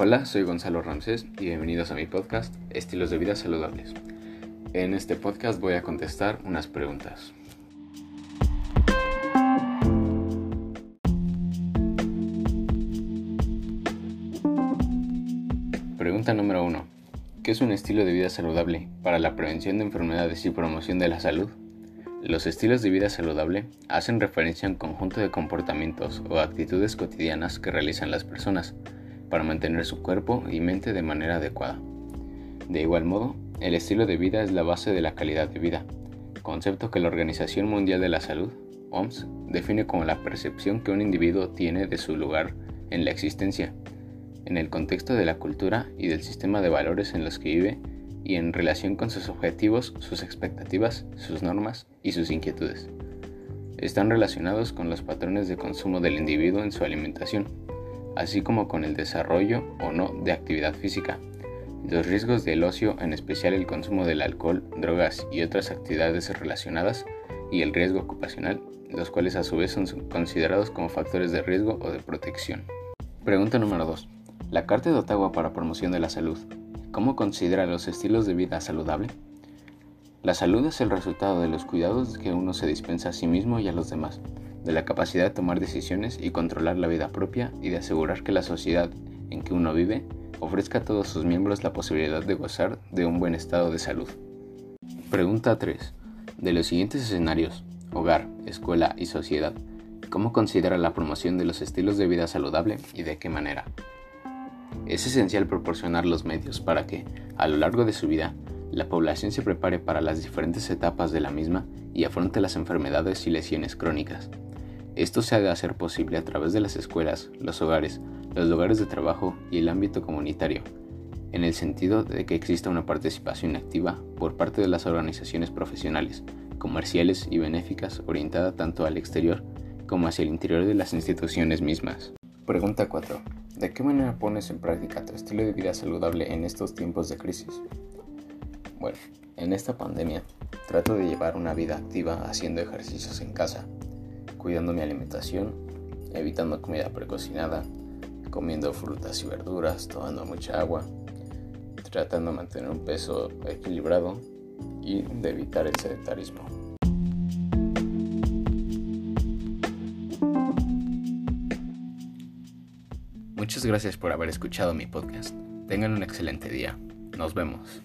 Hola, soy Gonzalo Ramsés y bienvenidos a mi podcast Estilos de Vida Saludables. En este podcast voy a contestar unas preguntas. Pregunta número 1. ¿Qué es un estilo de vida saludable para la prevención de enfermedades y promoción de la salud? Los estilos de vida saludable hacen referencia a un conjunto de comportamientos o actitudes cotidianas que realizan las personas para mantener su cuerpo y mente de manera adecuada. De igual modo, el estilo de vida es la base de la calidad de vida, concepto que la Organización Mundial de la Salud, OMS, define como la percepción que un individuo tiene de su lugar en la existencia, en el contexto de la cultura y del sistema de valores en los que vive y en relación con sus objetivos, sus expectativas, sus normas y sus inquietudes. Están relacionados con los patrones de consumo del individuo en su alimentación, así como con el desarrollo o no de actividad física, los riesgos del ocio, en especial el consumo del alcohol, drogas y otras actividades relacionadas, y el riesgo ocupacional, los cuales a su vez son considerados como factores de riesgo o de protección. Pregunta número 2. La Carta de Ottawa para Promoción de la Salud. ¿Cómo considera los estilos de vida saludable? La salud es el resultado de los cuidados que uno se dispensa a sí mismo y a los demás, de la capacidad de tomar decisiones y controlar la vida propia y de asegurar que la sociedad en que uno vive ofrezca a todos sus miembros la posibilidad de gozar de un buen estado de salud. Pregunta 3. De los siguientes escenarios, hogar, escuela y sociedad, ¿cómo considera la promoción de los estilos de vida saludable y de qué manera? Es esencial proporcionar los medios para que, a lo largo de su vida, la población se prepare para las diferentes etapas de la misma y afronte las enfermedades y lesiones crónicas. Esto se ha de hacer posible a través de las escuelas, los hogares, los lugares de trabajo y el ámbito comunitario, en el sentido de que exista una participación activa por parte de las organizaciones profesionales, comerciales y benéficas orientada tanto al exterior como hacia el interior de las instituciones mismas. Pregunta 4. ¿De qué manera pones en práctica tu estilo de vida saludable en estos tiempos de crisis? Bueno, en esta pandemia trato de llevar una vida activa haciendo ejercicios en casa, cuidando mi alimentación, evitando comida precocinada, comiendo frutas y verduras, tomando mucha agua, tratando de mantener un peso equilibrado y de evitar el sedentarismo. Muchas gracias por haber escuchado mi podcast. Tengan un excelente día. Nos vemos.